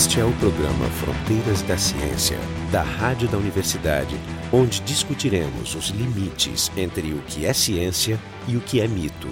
Este é o programa Fronteiras da Ciência, da Rádio da Universidade, onde discutiremos os limites entre o que é ciência e o que é mito.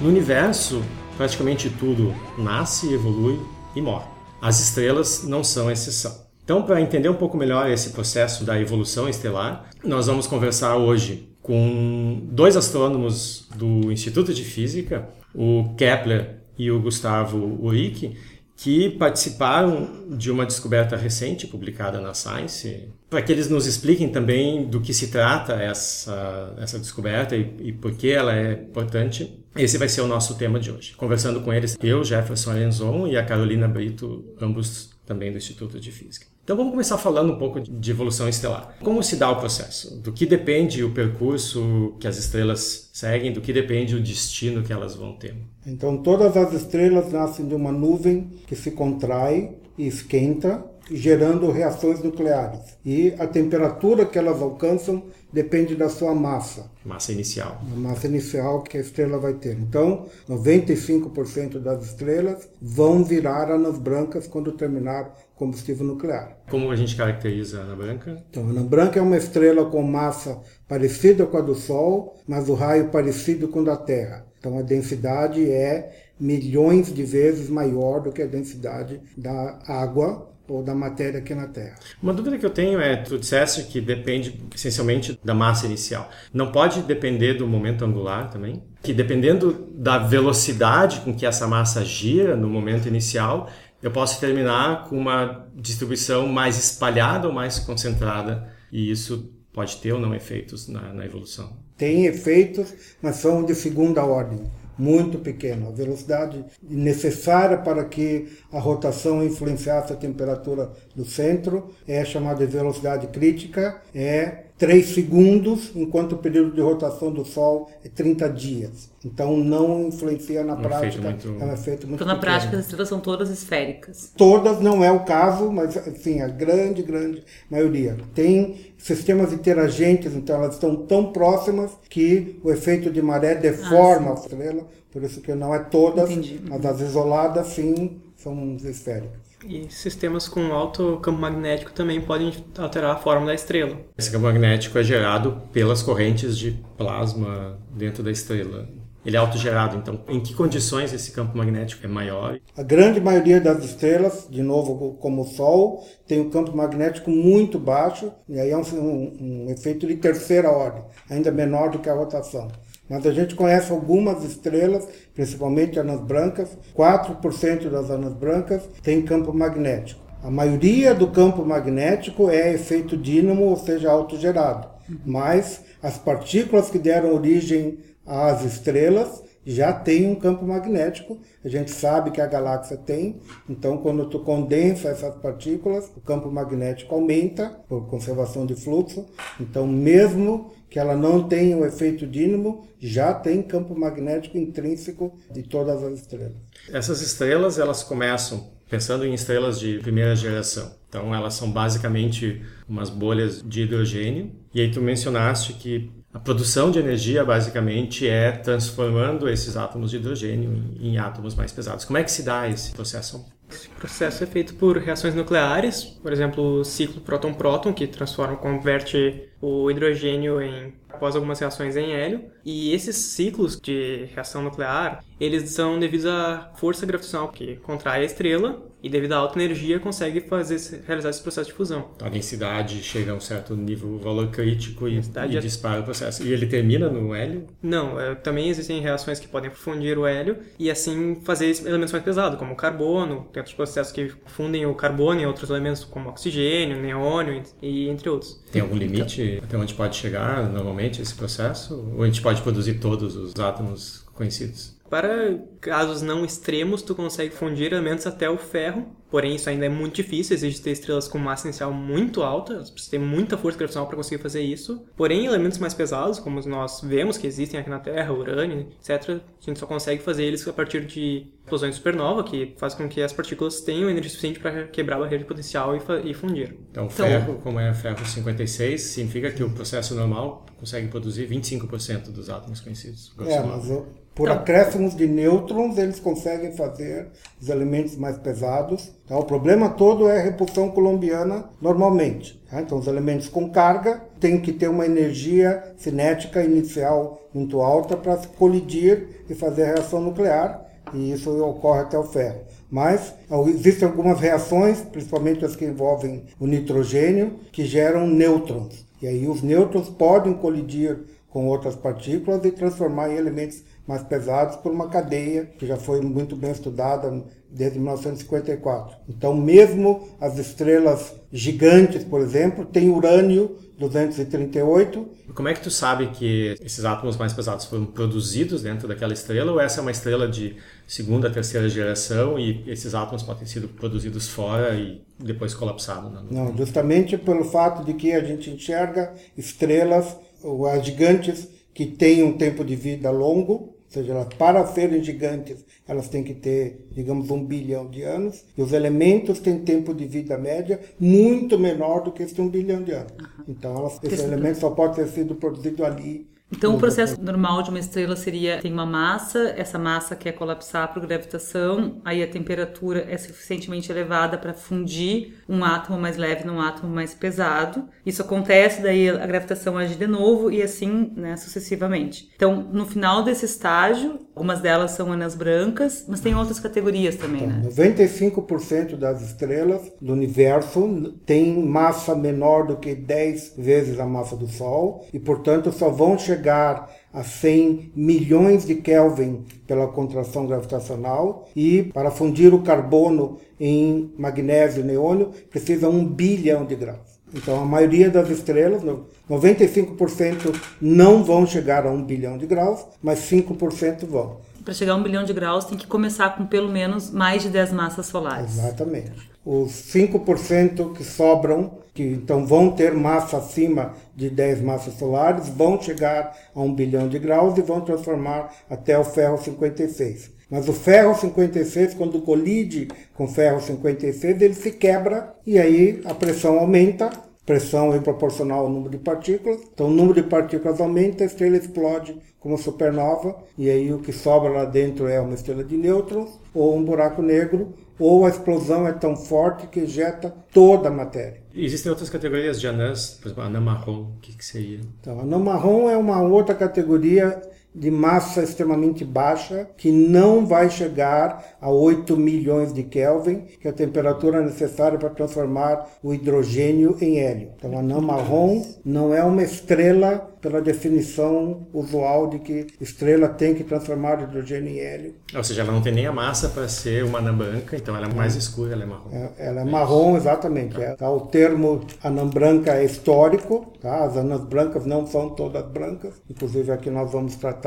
No universo, praticamente tudo nasce, evolui e morre. As estrelas não são exceção. Então, para entender um pouco melhor esse processo da evolução estelar, nós vamos conversar hoje com dois astrônomos do Instituto de Física, o Kepler e o Gustavo Uric, que participaram de uma descoberta recente publicada na Science, para que eles nos expliquem também do que se trata essa, essa descoberta e, e por que ela é importante. Esse vai ser o nosso tema de hoje. Conversando com eles, eu, Jefferson Alenzon e a Carolina Brito, ambos também do Instituto de Física. Então vamos começar falando um pouco de evolução estelar. Como se dá o processo? Do que depende o percurso que as estrelas seguem, do que depende o destino que elas vão ter? Então todas as estrelas nascem de uma nuvem que se contrai e esquenta, gerando reações nucleares. E a temperatura que elas alcançam depende da sua massa. Massa inicial. A massa inicial que a estrela vai ter. Então, 95% das estrelas vão virar anãs brancas quando terminar combustível nuclear. Como a gente caracteriza a anã branca? Então, a anã branca é uma estrela com massa parecida com a do Sol, mas o raio parecido com o da Terra. Então, a densidade é milhões de vezes maior do que a densidade da água ou da matéria aqui na Terra. Uma dúvida que eu tenho é, tu disseste que depende essencialmente da massa inicial. Não pode depender do momento angular também? Que dependendo da velocidade com que essa massa gira no momento inicial, eu posso terminar com uma distribuição mais espalhada ou mais concentrada, e isso pode ter ou não efeitos na, na evolução? Tem efeitos, mas são de segunda ordem muito pequeno. A velocidade necessária para que a rotação influenciasse a temperatura do centro é chamada de velocidade crítica, é 3 segundos, enquanto o período de rotação do Sol é 30 dias. Então não influencia na Um prática. efeito muito- É um efeito muito Então, na pequeno. prática, as estrelas são todas esféricas. Todas não é o caso, mas assim, a grande, grande maioria. Tem sistemas interagentes, então elas estão tão próximas que o efeito de maré deforma a estrela, por isso que não é todas, Entendi. mas as isoladas sim são esféricas. E sistemas com alto campo magnético também podem alterar a forma da estrela. Esse campo magnético é gerado pelas correntes de plasma dentro da estrela. Ele é autogerado, então em que condições esse campo magnético é maior? A grande maioria das estrelas, de novo como o Sol, tem um campo magnético muito baixo, e aí é um, um- um efeito de terceira ordem, ainda menor do que a rotação. Mas a gente conhece algumas estrelas, principalmente anãs brancas, 4% das anãs brancas tem campo magnético. A maioria do campo magnético é efeito dínamo, ou seja, autogerado. Mas as partículas que deram origem às estrelas já tem um campo magnético. A gente sabe que a galáxia tem. Então, quando tu condensa essas partículas, o campo magnético aumenta por conservação de fluxo. Então, mesmo que ela não tenha o efeito dínamo, já tem campo magnético intrínseco de todas as estrelas. Essas estrelas, elas começam pensando em estrelas de primeira geração. Então, elas são basicamente umas bolhas de hidrogênio. E aí tu mencionaste que a produção de energia basicamente é transformando esses átomos de hidrogênio em átomos mais pesados. Como é que se dá esse processo? Esse processo é feito por reações nucleares, por exemplo, o ciclo próton-próton, que transforma, converte o hidrogênio em, após algumas reações em hélio. E esses ciclos de reação nuclear, eles são devidos à força gravitacional que contrai a estrela e devido à alta energia consegue fazer realizar esse processo de fusão. Então, a densidade chega a um certo nível, valor crítico e, e é- dispara o processo. E ele termina no hélio? Não, é, também existem reações que podem fundir o hélio e assim fazer elementos mais pesados, como o carbono, tem outros processos que fundem o carbono em outros elementos como oxigênio, neônio e entre outros. Tem algum limite até onde pode chegar normalmente esse processo? Ou a gente pode produzir todos os átomos conhecidos? Para casos não extremos, tu consegue fundir elementos até o ferro, porém isso ainda é muito difícil, exige ter estrelas com massa inicial muito alta, você precisa ter muita força gravitacional para conseguir fazer isso. Porém, elementos mais pesados, como nós vemos que existem aqui na Terra, urânio, etc., a gente só consegue fazer eles a partir de explosões de supernova, que faz com que as partículas tenham energia suficiente para quebrar a barreira de potencial e, e fundir. Então, ferro, como é ferro 56, significa que o processo normal consegue produzir 25% dos átomos conhecidos. É, mas o Por Então- acréscimos de nêutrons, eles conseguem fazer os elementos mais pesados. Tá? O problema todo é a repulsão colombiana normalmente. tá? Então, os elementos com carga têm que ter uma energia cinética inicial muito alta para se colidir e fazer a reação nuclear, e isso ocorre até o ferro. Mas existem algumas reações, principalmente as que envolvem o nitrogênio, que geram nêutrons. E aí os nêutrons podem colidir com outras partículas e transformar em elementos mais pesados por uma cadeia que já foi muito bem estudada desde 1954. Então, mesmo as estrelas gigantes, por exemplo, têm urânio 238 Como é que tu sabe que esses átomos mais pesados foram produzidos dentro daquela estrela ou essa é uma estrela de segunda, terceira geração e esses átomos podem ter sido produzidos fora e depois colapsados? Né? Não, justamente pelo fato de que a gente enxerga estrelas, ou as gigantes, que têm um tempo de vida longo, ou seja, elas, para serem gigantes, elas têm que ter, digamos, um bilhão de anos, e os elementos têm tempo de vida média muito menor do que esse um bilhão de anos. Então, elas, esse Esse- elemento só pode ter sido produzido ali. Então, o processo normal de uma estrela seria tem uma massa, essa massa quer colapsar por gravitação, aí a temperatura é suficientemente elevada para fundir um átomo mais leve num átomo mais pesado. Isso acontece, daí a gravitação age de novo e assim, né, sucessivamente. Então, no final desse estágio, algumas delas são anãs brancas, mas tem outras categorias também, né? 95% das estrelas do universo tem massa menor do que 10 vezes a massa do Sol e, portanto, só vão chegar a 100 milhões de Kelvin pela contração gravitacional e para fundir o carbono em magnésio e neônio precisa um bilhão de graus. Então, a maioria das estrelas, no- 95% não vão chegar a um bilhão de graus, mas 5% vão. Para chegar a um bilhão de graus, tem que começar com pelo menos mais de 10 massas solares. Exatamente. Os 5% que sobram, que então vão ter massa acima de 10 massas solares, vão chegar a 1 bilhão de graus e vão transformar até o ferro 56. Mas o ferro 56, quando colide com o ferro 56, ele se quebra e aí a pressão aumenta, pressão é proporcional ao número de partículas. Então o número de partículas aumenta, a estrela explode como supernova e aí o que sobra lá dentro é uma estrela de nêutrons ou um buraco negro ou a explosão é tão forte que ejeta toda a matéria. Existem outras categorias de anãs, por exemplo, anã marrom, o que, que seria? Então, anã marrom é uma outra categoria de massa extremamente baixa que não vai chegar a 8 milhões de Kelvin, que é a temperatura necessária para transformar o hidrogênio em hélio. Então, a anã marrom não é uma estrela pela definição usual de que estrela tem que transformar hidrogênio em hélio. Ou seja, ela não tem nem a massa para ser uma anã branca, então ela é mais escura, ela é marrom. É, Ela é marrom, exatamente. É, tá? O termo anã branca é histórico. Tá? As anãs brancas não são todas brancas. Inclusive aqui nós vamos tratar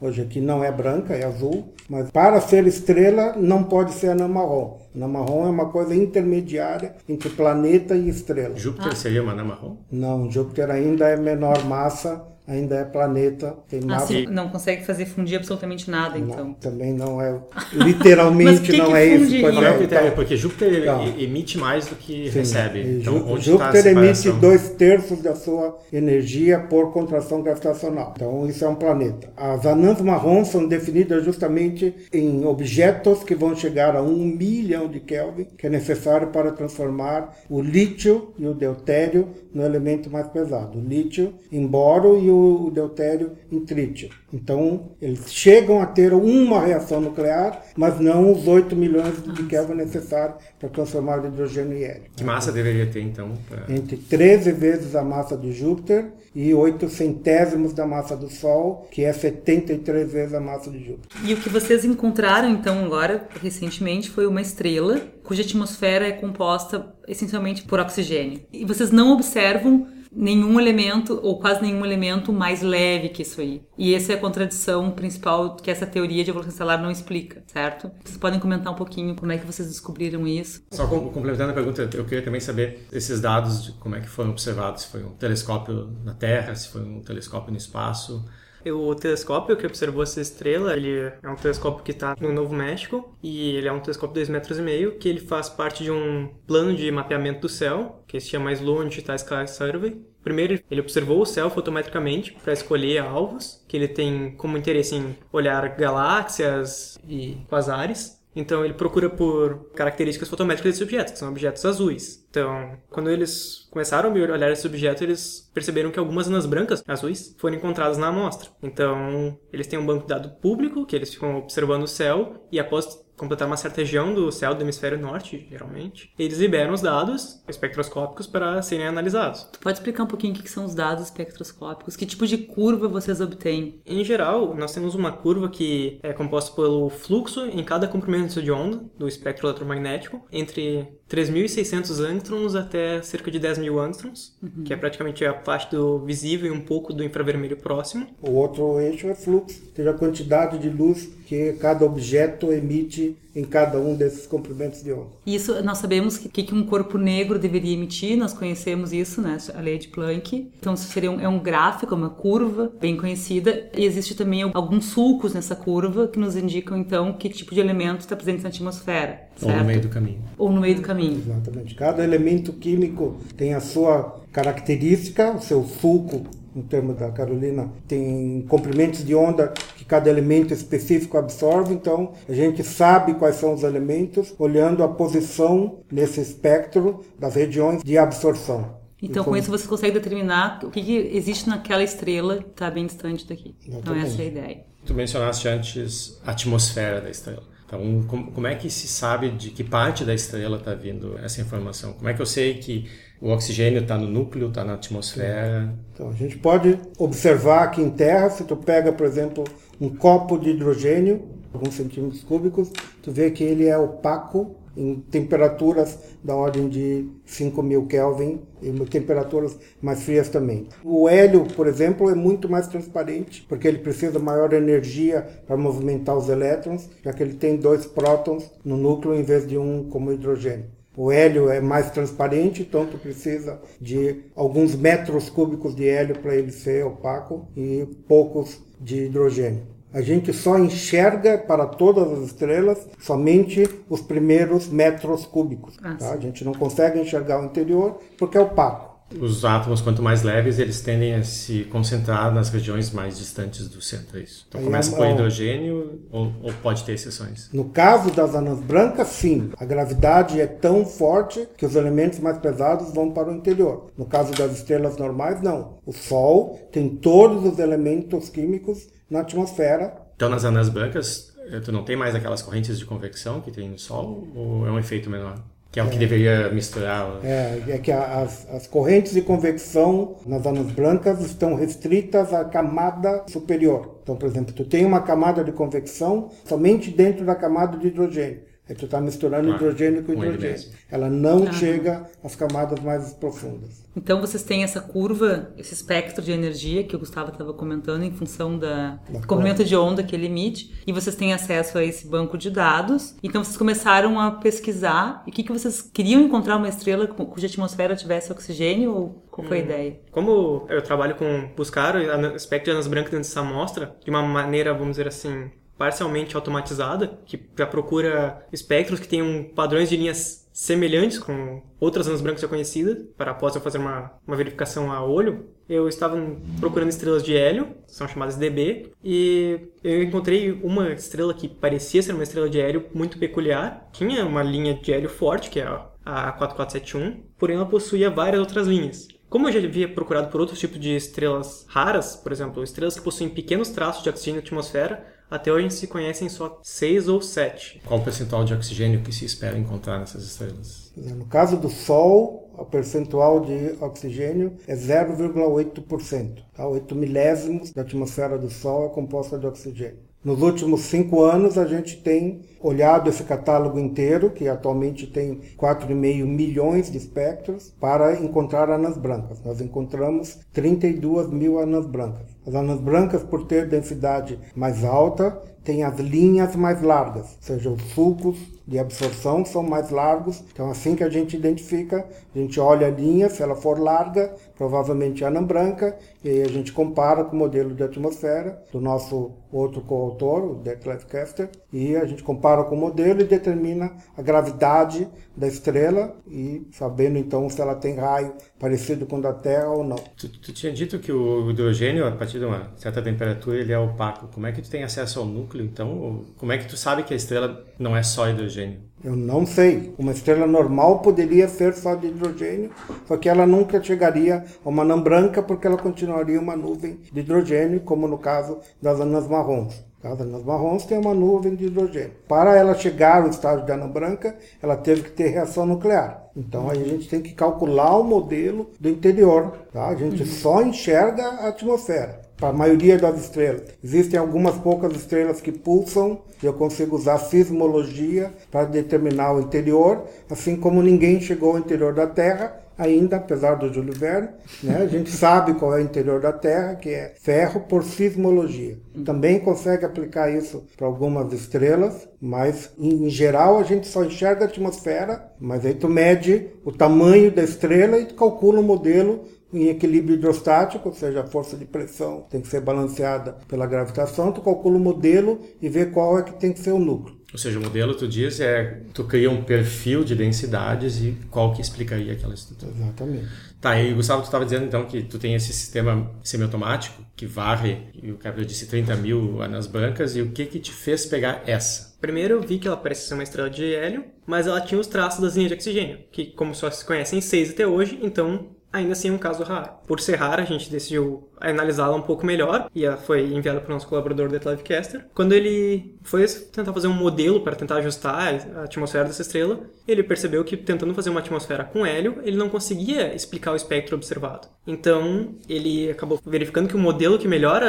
hoje aqui não é branca, é azul. Mas para ser estrela não pode ser anã marrom. Anã marrom é uma coisa intermediária entre planeta e estrela. Júpiter seria uma anã marrom? Não, Júpiter ainda é menor massa, ainda é planeta, tem massa. Assim, não consegue fazer fundir absolutamente nada, Não, então. também não é. Mas Literalmente que não que é isso. fundiria? pois Qual é o é, critério? então- Porque Júpiter Então. e- emite mais do que Sim, recebe. Então, Jú- onde está a Júpiter emite separação? dois terços da sua energia por contração gravitacional. Então, isso é um planeta. As anãs marrons são definidas justamente em objetos que vão chegar a um milhão de Kelvin, que é necessário para transformar o lítio e o deutério no elemento mais pesado. O lítio em boro e o o deutério em trítio. Então, eles chegam a ter uma reação nuclear, mas não os 8 milhões de Kelvin necessários para transformar o hidrogênio em hélio Que massa deveria ter, então? pra- entre 13 vezes a massa de Júpiter e 8 centésimos da massa do Sol, que é 73 vezes a massa de Júpiter. E o que vocês encontraram, então, agora, recentemente, foi uma estrela cuja atmosfera é composta essencialmente por oxigênio. E vocês não observam nenhum elemento, ou quase nenhum elemento, mais leve que isso aí. E essa é a contradição principal que essa teoria de evolução estelar não explica, certo? Vocês podem comentar um pouquinho como é que vocês descobriram isso? Só com- complementando a pergunta, eu queria também saber esses dados de como é que foram observados. Se foi um telescópio na Terra, se foi um telescópio no espaço. O telescópio que observou essa estrela, ele é um telescópio que está no Novo México e ele é um telescópio de 2,5 metros e meio, que ele faz parte de um plano de mapeamento do céu, que se chama Slow Anti-Sky Survey. Primeiro, ele observou o céu fotometricamente para escolher alvos, que ele tem como interesse em olhar galáxias e quasares. Então ele procura por características fotométricas desses objetos, que são objetos azuis. Então, quando eles começaram a olhar esse objeto, eles perceberam que algumas anãs brancas azuis foram encontradas na amostra. Então, eles têm um banco de dados público, que eles ficam observando o céu, e após completar uma certa região do céu do hemisfério norte, geralmente, eles liberam os dados espectroscópicos para serem analisados. Tu pode explicar um pouquinho o que são os dados espectroscópicos? Que tipo de curva vocês obtêm? Em geral, nós temos uma curva que é composta pelo fluxo em cada comprimento de onda do espectro eletromagnético entre 3.600 angstroms até cerca de 10.000 angstroms, uhum. que é praticamente a parte do visível e um pouco do infravermelho próximo. O outro eixo é fluxo, ou seja, a quantidade de luz que cada objeto emite em cada um desses comprimentos de onda. Isso nós sabemos que que um corpo negro deveria emitir, nós conhecemos isso, né, a lei de Planck. Então isso seria um, é um gráfico, uma curva bem conhecida e existe também alguns sulcos nessa curva que nos indicam então que tipo de elemento está presente na atmosfera. Certo? Ou no meio do caminho. Ou no meio do caminho. Exatamente. Cada elemento químico tem a sua característica, o seu sulco no termo da Carolina, tem comprimentos de onda que cada elemento específico absorve, então a gente sabe quais são os elementos olhando a posição nesse espectro das regiões de absorção. Então, com isso você consegue determinar o que, que existe naquela estrela que está bem distante daqui. Exatamente. Então, essa é a ideia. Tu mencionaste antes a atmosfera da estrela. Então, como, é que se sabe de que parte da estrela está vindo essa informação? Como é que eu sei que o oxigênio está no núcleo, está na atmosfera? Então, a gente pode observar aqui em Terra, se tu pega, por exemplo, um copo de hidrogênio, alguns centímetros cúbicos, tu vê que ele é opaco em temperaturas da ordem de 5.000 Kelvin e temperaturas mais frias também. O hélio, por exemplo, é muito mais transparente porque ele precisa maior energia para movimentar os elétrons, já que ele tem dois prótons no núcleo em vez de um como hidrogênio. O hélio é mais transparente, tu precisa de alguns metros cúbicos de hélio para ele ser opaco e poucos de hidrogênio. A gente só enxerga para todas as estrelas somente os primeiros metros cúbicos. Ah, tá? A gente não consegue enxergar o interior porque é opaco. Os átomos, quanto mais leves, eles tendem a se concentrar nas regiões mais distantes do centro, é isso? Então Aí começa é, com hidrogênio ou, ou, pode ter exceções? No caso das anãs brancas, sim. A gravidade é tão forte que os elementos mais pesados vão para o interior. No caso das estrelas normais, não. O Sol tem todos os elementos químicos na atmosfera. Então, nas anãs brancas, eh, tu não tem mais aquelas correntes de convecção que tem no Sol? Ou é um efeito menor? Que é o que deveria misturar. É, é que as, as correntes de convecção nas anãs brancas estão restritas à camada superior. Então, por exemplo, tu tem uma camada de convecção somente dentro da camada de hidrogênio. Aí tu está misturando hidrogênio com hidrogênio. Ela não ah. chega às camadas mais profundas. Então vocês têm essa curva, esse espectro de energia que o Gustavo estava comentando em função da, da do comprimento de onda que ele emite, e vocês têm acesso a esse banco de dados. Então vocês começaram a pesquisar. E o que, que vocês queriam encontrar uma estrela cuja atmosfera tivesse oxigênio? Ou qual foi hum. a ideia? Como eu trabalho com buscar o espectro de anas brancas dentro dessa amostra, de uma maneira, vamos dizer assim, parcialmente automatizada, que já procura espectros que tenham padrões de linhas semelhantes com outras anãs brancas já conhecidas, para após eu fazer uma, uma verificação a olho, eu estava procurando estrelas de hélio, são chamadas DB, e eu encontrei uma estrela que parecia ser uma estrela de hélio muito peculiar, tinha uma linha de hélio forte, que é a 4471, porém ela possuía várias outras linhas. Como eu já havia procurado por outros tipos de estrelas raras, por exemplo, estrelas que possuem pequenos traços de oxigênio na atmosfera, até hoje se conhecem só seis ou sete. Qual o percentual de oxigênio que se espera encontrar nessas estrelas? No caso do Sol, o percentual de oxigênio é 0,8%. Tá? 8 milésimos da atmosfera do Sol é composta de oxigênio. Nos últimos cinco anos, a gente tem olhado esse catálogo inteiro, que atualmente tem 4,5 milhões de espectros, para encontrar anãs brancas. Nós encontramos 32 mil anãs brancas. As anãs brancas, por ter densidade mais alta, têm as linhas mais largas, ou seja, os sulcos de absorção são mais largos. Então, assim que a gente identifica, a gente olha a linha, se ela for larga, provavelmente anã branca, e aí a gente compara com o modelo de atmosfera do nosso outro coautor, o Detlef Kester, e a gente compara com o modelo e determina a gravidade da estrela e sabendo então se ela tem raio parecido com o da Terra ou não. Tu, tu, tinha dito que o hidrogênio, a partir de uma certa temperatura, ele é opaco. Como é que tu tem acesso ao núcleo, então? Como é que tu sabe que a estrela não é só hidrogênio? Eu não sei. Uma estrela normal poderia ser só de hidrogênio, só que ela nunca chegaria a uma anã branca porque ela continuaria uma nuvem de hidrogênio, como no caso das anãs marrons. As marrons têm uma nuvem de hidrogênio. Para ela chegar ao estágio de anã branca, ela teve que ter reação nuclear. Então aí a gente tem que calcular o modelo do interior. Tá? A gente só enxerga a atmosfera para a maioria das estrelas. Existem algumas poucas estrelas que pulsam, e eu consigo usar sismologia para determinar o interior, assim como ninguém chegou ao interior da Terra ainda, apesar do Júlio Verne. Né? A gente sabe qual é o interior da Terra, que é ferro por sismologia. Também consegue aplicar isso para algumas estrelas, mas em geral a gente só enxerga a atmosfera, mas aí tu mede o tamanho da estrela e calcula o modelo em equilíbrio hidrostático, ou seja, a força de pressão tem que ser balanceada pela gravitação, tu calcula o modelo e vê qual é que tem que ser o núcleo. Ou seja, o modelo, tu diz, é tu cria um perfil de densidades e qual que explicaria aquela estrutura. Exatamente. Tá, e Gustavo, tu estava dizendo então que tu tem esse sistema semiautomático que varre, e o Gabriel disse 30 mil anãs brancas, e o que que te fez pegar essa? Primeiro eu vi que ela parece ser uma estrela de hélio, mas ela tinha os traços das linhas de oxigênio, que como só se conhecem seis até hoje, então ainda assim é um caso raro. Por ser rara, a gente decidiu analisá-la um pouco melhor e ela foi enviada para o nosso colaborador Detlef Kester. Quando ele foi tentar fazer um modelo para tentar ajustar a atmosfera dessa estrela, ele percebeu que tentando fazer uma atmosfera com hélio, ele não conseguia explicar o espectro observado. Então, ele acabou verificando que o modelo que melhor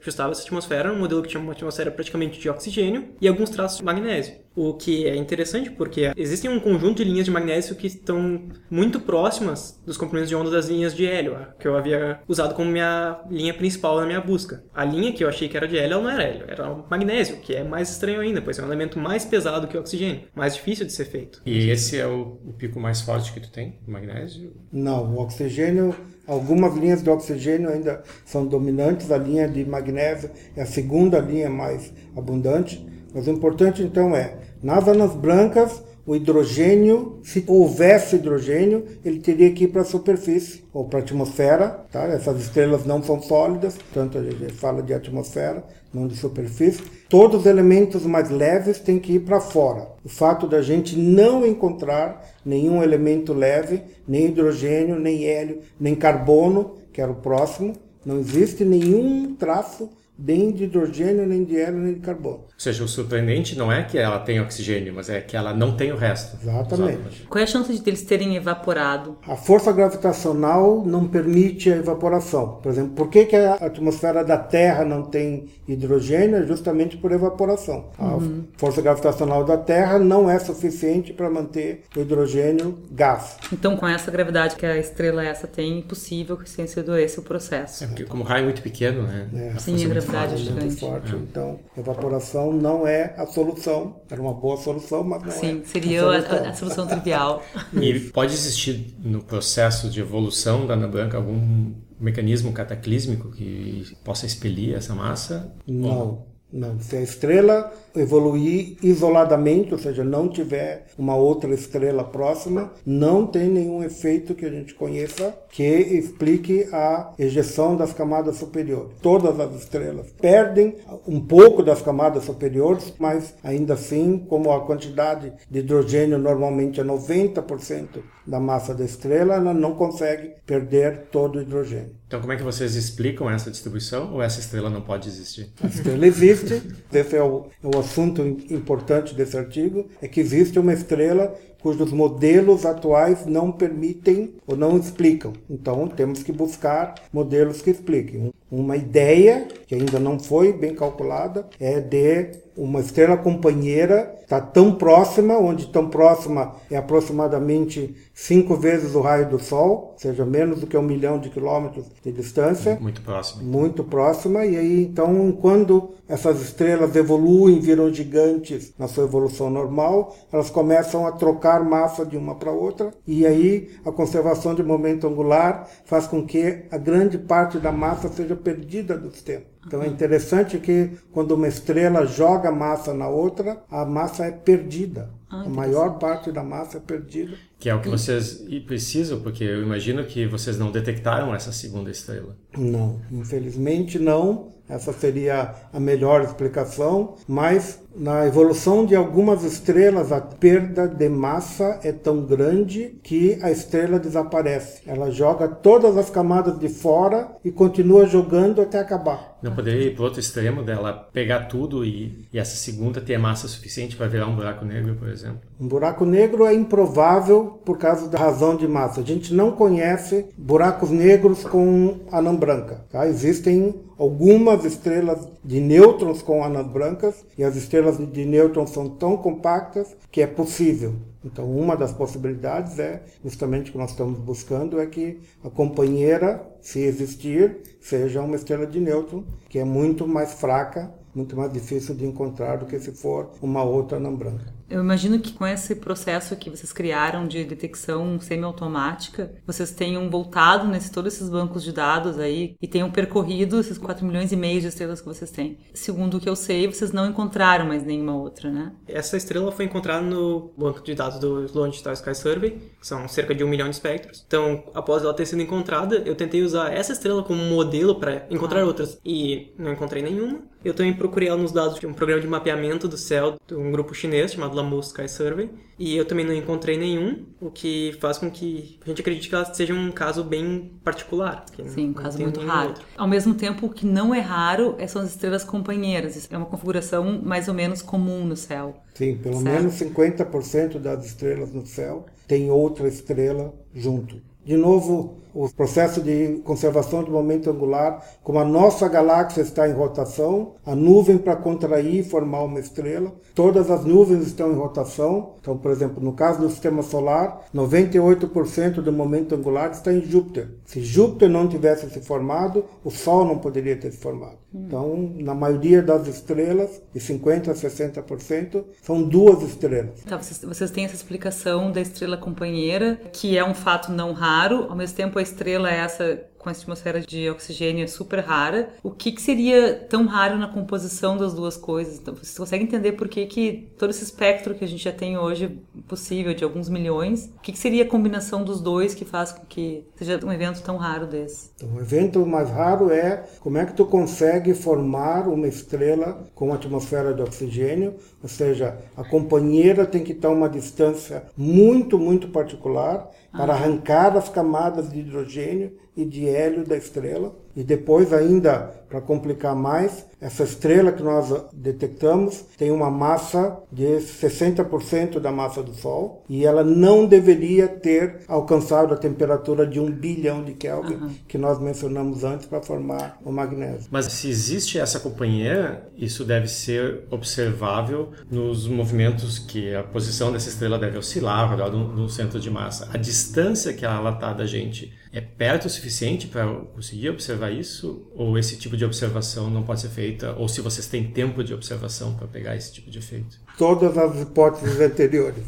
ajustava essa atmosfera era um modelo que tinha uma atmosfera praticamente de oxigênio e alguns traços de magnésio. O que é interessante porque existem um conjunto de linhas de magnésio que estão muito próximas dos comprimentos de onda das linhas de hélio, que eu havia usado como minha linha principal na minha busca. A linha que eu achei que era de hélio, ela não era hélio, era o magnésio, que é mais estranho ainda, pois é um elemento mais pesado que o oxigênio, mais difícil de ser feito. E esse é o, o pico mais forte que tu tem, o magnésio? Não, o oxigênio Algumas linhas de oxigênio ainda são dominantes, a linha de magnésio é a segunda linha mais abundante. Mas o importante então é, nas anãs brancas, o hidrogênio, se houvesse hidrogênio, ele teria que ir para a superfície ou para a atmosfera. Tá? Essas estrelas não são sólidas, portanto a gente fala de atmosfera, não de superfície. Todos os elementos mais leves têm que ir para fora. O fato da gente não encontrar nenhum elemento leve, nem hidrogênio, nem hélio, nem carbono, que era o próximo, não existe nenhum traço nem de hidrogênio, nem de hélio, nem de carbono. Ou seja, o surpreendente não é que ela tem oxigênio, mas é que ela não tem o resto. Exatamente. Qual é a chance de eles terem evaporado? A força gravitacional não permite a evaporação. Por exemplo, por que, que a atmosfera da Terra não tem hidrogênio? É justamente por evaporação. Uhum. A força gravitacional da Terra não é suficiente para manter o hidrogênio gás. Então, com essa gravidade que a estrela essa tem, é impossível que tenha sido esse o processo. É porque como o raio é muito pequeno, né? É, Sim, é gigante. Muito forte, é. Então, evaporação não é a solução. Era uma boa solução, mas não Sim, é. seria a solução, a, a solução trivial. E pode existir no processo de evolução da Ana Branca algum mecanismo cataclísmico que possa expelir essa massa? Não. Não, se a estrela evoluir isoladamente, ou seja, não tiver uma outra estrela próxima, não tem nenhum efeito que a gente conheça que explique a ejeção das camadas superiores. Todas as estrelas perdem um pouco das camadas superiores, mas ainda assim, como a quantidade de hidrogênio normalmente é 90% da massa da estrela, ela não consegue perder todo o hidrogênio. Então, como é que vocês explicam essa distribuição ou essa estrela não pode existir? A estrela existe, esse é o, é o assunto importante desse artigo, é que existe uma estrela cujos modelos atuais não permitem ou não explicam. Então, temos que buscar modelos que expliquem. Uma ideia, que ainda não foi bem calculada, é de uma estrela companheira está tão próxima, onde tão próxima é aproximadamente cinco vezes o raio do Sol, ou seja, menos do que um milhão de quilômetros de distância. Muito próxima. Muito próxima, e aí então, quando essas estrelas evoluem, viram gigantes na sua evolução normal, elas começam a trocar massa de uma para outra, e aí a conservação de momento angular faz com que a grande parte da massa seja perdida do sistema. Então é interessante que quando uma estrela joga massa na outra, a massa é perdida. Ah, a maior parte da massa é perdida. Que é o que vocês precisam, porque eu imagino que vocês não detectaram essa segunda estrela. Não, infelizmente não. Essa seria a melhor explicação, mas na evolução de algumas estrelas, a perda de massa é tão grande que a estrela desaparece. Ela joga todas as camadas de fora e continua jogando até acabar. Não poderia ir para outro extremo dela pegar tudo e, e essa segunda ter massa suficiente para virar um buraco negro, por exemplo? Um buraco negro é improvável por causa da razão de massa. A gente não conhece buracos negros com anã branca. Tá? Existem algumas estrelas de nêutrons com anãs brancas e as estrelas de nêutrons são tão compactas que é possível. Então, uma das possibilidades é justamente o que nós estamos buscando é que a companheira, se existir, seja uma estrela de nêutron, que é muito mais fraca, muito mais difícil de encontrar do que se for uma outra anã branca. Eu imagino que com esse processo que vocês criaram de detecção semiautomática, vocês tenham voltado nesse todos esses bancos de dados aí e tenham percorrido esses 4 milhões e meio de estrelas que vocês têm. Segundo o que eu sei, vocês não encontraram mais nenhuma outra, né? Essa estrela foi encontrada no banco de dados do Longitudinal Sky Survey, que são cerca de um milhão de espectros. Então, após ela ter sido encontrada, eu tentei usar essa estrela como modelo para encontrar outras e não encontrei nenhuma. Eu também procurei ela nos dados de um programa de mapeamento do céu de um grupo chinês chamado Lamu Sky Survey. E eu também não encontrei nenhum, o que faz com que a gente acredite que ela seja um caso bem particular. Sim, um caso muito raro. Outro. Ao mesmo tempo, o que não é raro são as estrelas companheiras. É uma configuração mais ou menos comum no céu. Sim, pelo certo? menos 50% das estrelas no céu tem outra estrela junto. De novo, o processo de conservação do momento angular, como a nossa galáxia está em rotação, a nuvem para contrair e formar uma estrela, todas as nuvens estão em rotação. Então, por exemplo, no caso do sistema solar, 98% do momento angular está em Júpiter. Se Júpiter não tivesse se formado, o Sol não poderia ter se formado. Então, na maioria das estrelas, de 50% a 60%, são duas estrelas. Tá, vocês, vocês têm essa explicação da estrela companheira, que é um fato não raro, ao mesmo tempo a estrela é essa com a atmosfera de oxigênio é super rara. O que, que seria tão raro na composição das duas coisas? Então, você consegue entender por que, que todo esse espectro que a gente já tem hoje, possível, de alguns milhões, o que, que seria a combinação dos dois que faz com que seja um evento tão raro desse? Então, o evento mais raro é como é que tu consegue formar uma estrela com atmosfera de oxigênio, ou seja, a companheira tem que estar a uma distância muito, muito particular para arrancar as camadas de hidrogênio e de hélio da estrela. E depois, ainda para complicar mais, essa estrela que nós detectamos tem uma massa de 60% da massa do Sol e ela não deveria ter alcançado a temperatura de um bilhão de Kelvin uhum. que nós mencionamos antes para formar o magnésio. Mas se existe essa companhia, isso deve ser observável nos movimentos que a posição dessa estrela deve oscilar ao redor do centro de massa. A distância que ela está da gente é perto o suficiente para conseguir observar isso? Ou esse tipo de observação não pode ser feita? Ou se vocês têm tempo de observação para pegar esse tipo de efeito? Todas as hipóteses anteriores.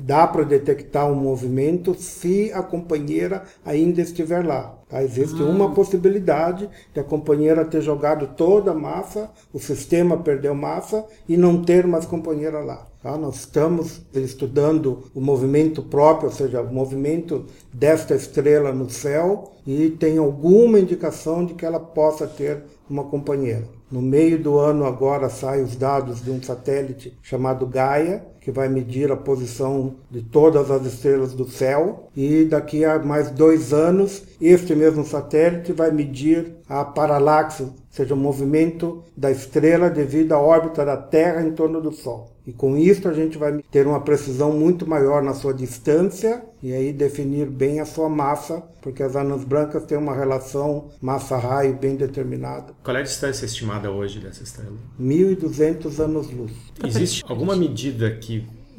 Dá para detectar um movimento se a companheira ainda estiver lá. Tá? Existe ah. uma possibilidade de a companheira ter jogado toda a massa, o sistema perdeu massa e não ter mais companheira lá. Tá? Nós estamos estudando o movimento próprio, ou seja, o movimento desta estrela no céu e tem alguma indicação de que ela possa ter uma companheira. No meio do ano agora saem os dados de um satélite chamado Gaia, que vai medir a posição de todas as estrelas do céu. E daqui a mais dois anos, este mesmo satélite vai medir a paralaxe, ou seja, o movimento da estrela devido à órbita da Terra em torno do Sol. E com isso a gente vai ter uma precisão muito maior na sua distância e aí definir bem a sua massa, porque as anãs brancas têm uma relação massa-raio bem determinada. Qual é a distância estimada hoje dessa estrela? 1.200 anos-luz. Existe alguma medida que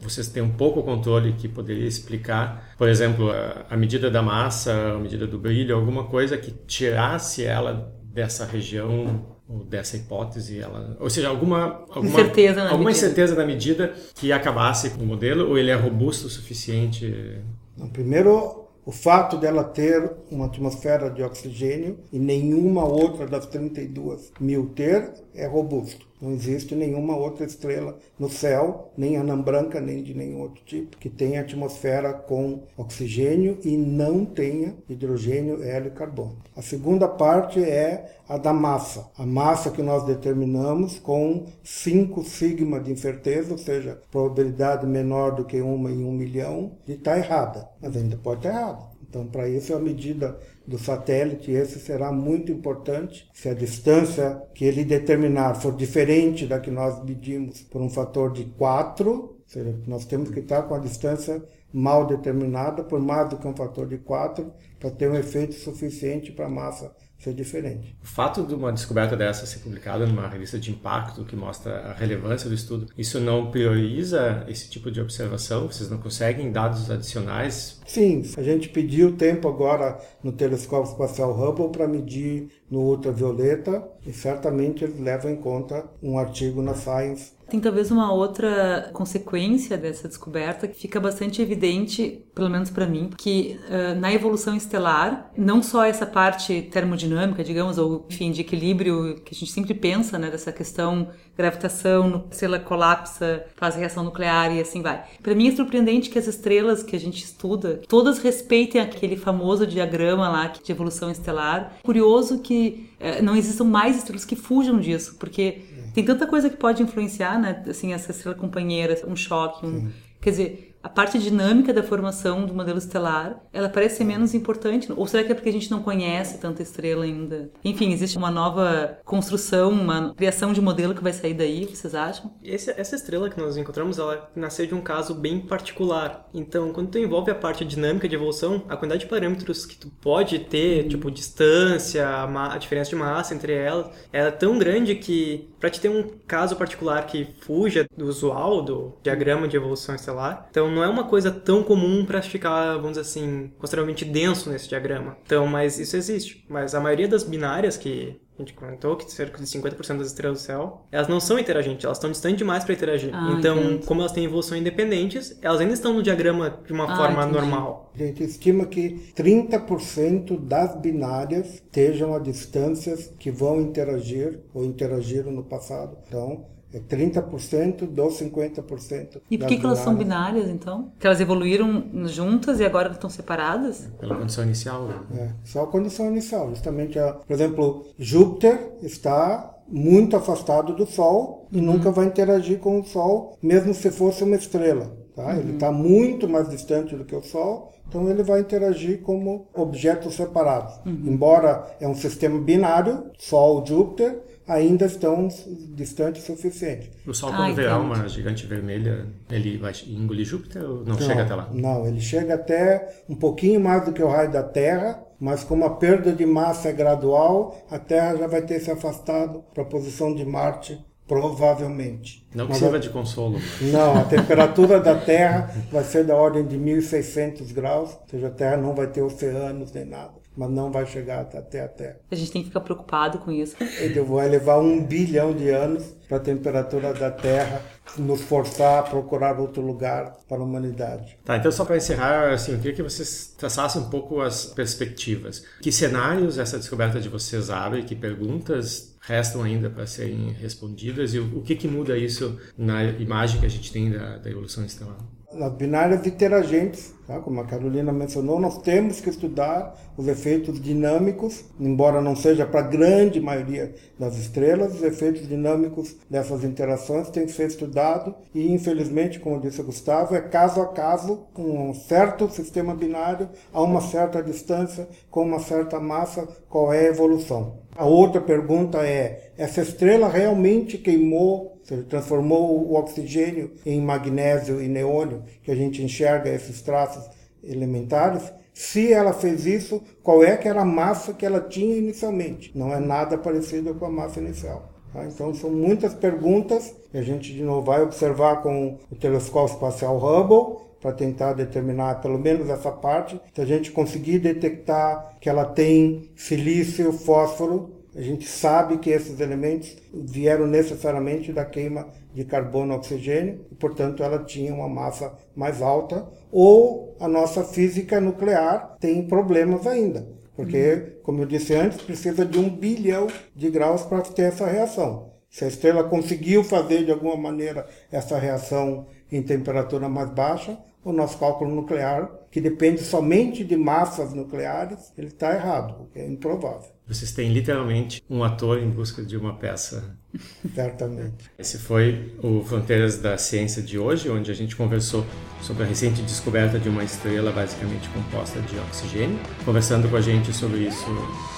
vocês têm um pouco controle que poderia explicar, por exemplo, a medida da massa, a medida do brilho, alguma coisa que tirasse ela dessa região ou dessa hipótese, ela, ou seja, alguma alguma incerteza na alguma medida. incerteza na medida que acabasse com o modelo ou ele é robusto o suficiente? Não, primeiro O fato dela ter uma atmosfera de oxigênio e nenhuma outra das 32 mil ter é robusto. Não existe nenhuma outra estrela no céu, nem anã branca, nem de nenhum outro tipo, que tenha atmosfera com oxigênio e não tenha hidrogênio, hélio e carbono. A segunda parte é a da massa. A massa que nós determinamos com 5 sigma de incerteza, ou seja, probabilidade menor do que uma em um milhão, de estar tá errada. Mas ainda pode estar errada. Então, para isso, a medida do satélite, esse será muito importante. Se a distância que ele determinar for diferente da que nós medimos por um fator de 4, seja, nós temos que estar com a distância mal determinada por mais do que um fator de 4 para ter um efeito suficiente para a massa ser diferente. O fato de uma descoberta dessa ser publicada numa revista de impacto que mostra a relevância do estudo, isso não prioriza esse tipo de observação? Vocês não conseguem dados adicionais? Sim, a gente pediu tempo agora no telescópio espacial Hubble para medir no ultravioleta e certamente eles levam em conta um artigo na Science tem talvez uma outra consequência dessa descoberta que fica bastante evidente, pelo menos para mim, que uh, na evolução estelar, não só essa parte termodinâmica, digamos, ou enfim, de equilíbrio que a gente sempre pensa, né, dessa questão gravitação, se ela colapsa, faz reação nuclear e assim vai. Para mim é surpreendente que as estrelas que a gente estuda, todas respeitem aquele famoso diagrama lá de evolução estelar. Curioso que não existam mais estrelas que fujam disso, porque tem tanta coisa que pode influenciar, né? Assim, essa estrela companheira, um choque, um... Quer dizer, a parte dinâmica da formação do modelo estelar, ela parece ser menos importante. Ou será que é porque a gente não conhece tanta estrela ainda? Enfim, existe uma nova construção, uma criação de modelo que vai sair daí, vocês acham? Esse, essa estrela que nós encontramos, ela nasceu de um caso bem particular. Então, quando tu envolve a parte dinâmica de evolução, a quantidade de parâmetros que tu pode ter, uhum. tipo distância, a, a, diferença de massa entre elas, é tão grande que para te ter um caso particular que fuja do usual do diagrama de evolução estelar, então não é uma coisa tão comum para ficar, vamos dizer assim, consideravelmente denso nesse diagrama. Então, mas isso existe. Mas a maioria das binárias que a gente comentou que cerca de 50% das estrelas do céu, elas não são interagentes, elas estão distantes demais para interagir. Ah, então, entendi. como elas têm evolução independentes, elas ainda estão no diagrama de uma ah, forma entendi. normal. A gente estima que 30% das binárias estejam a distâncias que vão interagir ou interagiram no passado. Então, é 30% dos 50%. E por que, que elas são binárias, então? Que elas evoluíram juntas e agora estão separadas? Pela condição inicial. É, só a condição inicial. Justamente, a, por exemplo, Júpiter está muito afastado do Sol e uhum. nunca vai interagir com o Sol, mesmo se fosse uma estrela. Tá? Uhum. Ele está muito mais distante do que o Sol, então ele vai interagir como objetos separados. Uhum. Embora é um sistema binário, Sol-Júpiter, ainda estão distantes o suficiente. O Sol, quando vê uma gigante vermelha, ele vai engolir Júpiter ou não, não, chega até lá? Não, ele chega até um pouquinho mais do que o raio da Terra, mas como a perda de massa é gradual, a Terra já vai ter se afastado para a posição de Marte Provavelmente. Não que sirva a... de consolo. Não, a temperatura da Terra vai ser da ordem de 1600 graus, ou seja, a Terra não vai ter oceanos nem nada mas não vai chegar até a Terra. A gente tem que ficar preocupado com isso. Ele vai levar um bilhão de anos para a temperatura da Terra nos forçar a procurar outro lugar para a humanidade. Tá, então só para encerrar, assim, eu queria que vocês traçassem um pouco as perspectivas. Que cenários essa descoberta de vocês abre? Que perguntas restam ainda para serem respondidas? E o, o que, que muda isso na imagem que a gente tem da, da evolução estelar? As binárias interagentes Tá? Como a Carolina mencionou, nós temos que estudar os efeitos dinâmicos, embora não seja para a grande maioria das estrelas, os efeitos dinâmicos dessas interações têm que ser estudados e, infelizmente, como disse o Gustavo, é caso a caso, com um certo sistema binário, a uma certa distância, com uma certa massa, qual é a evolução. A outra pergunta é: essa estrela realmente queimou, transformou o oxigênio em magnésio e neônio, que a gente enxerga esses traços elementares, se ela fez isso, qual é que era a massa que ela tinha inicialmente? Não é nada parecido com a massa inicial. Tá? Então são muitas perguntas que a gente de novo vai observar com o telescópio espacial Hubble para tentar determinar pelo menos essa parte. Se a gente conseguir detectar que ela tem silício, fósforo, a gente sabe que esses elementos vieram necessariamente da queima de carbono e oxigênio, e, portanto, ela tinha uma massa mais alta, ou a nossa física nuclear tem problemas ainda, porque, como eu disse antes, precisa de um bilhão de graus para ter essa reação. Se a estrela conseguiu fazer de alguma maneira essa reação em temperatura mais baixa, o nosso cálculo nuclear, que depende somente de massas nucleares, ele está errado, é improvável. Vocês têm literalmente um ator em busca de uma peça. Certamente. Esse foi o Fronteiras da Ciência de hoje, onde a gente conversou sobre a recente descoberta de uma estrela basicamente composta de oxigênio. Conversando com a gente sobre isso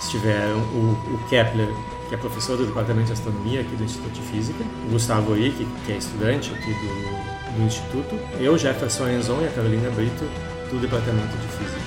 estiveram o, o Kepler, que é professor do Departamento de Astronomia aqui do Instituto de Física, o Gustavo Uric, que é estudante aqui do, do Instituto, eu, Jefferson Enzon e a Carolina Brito, do Departamento de Física.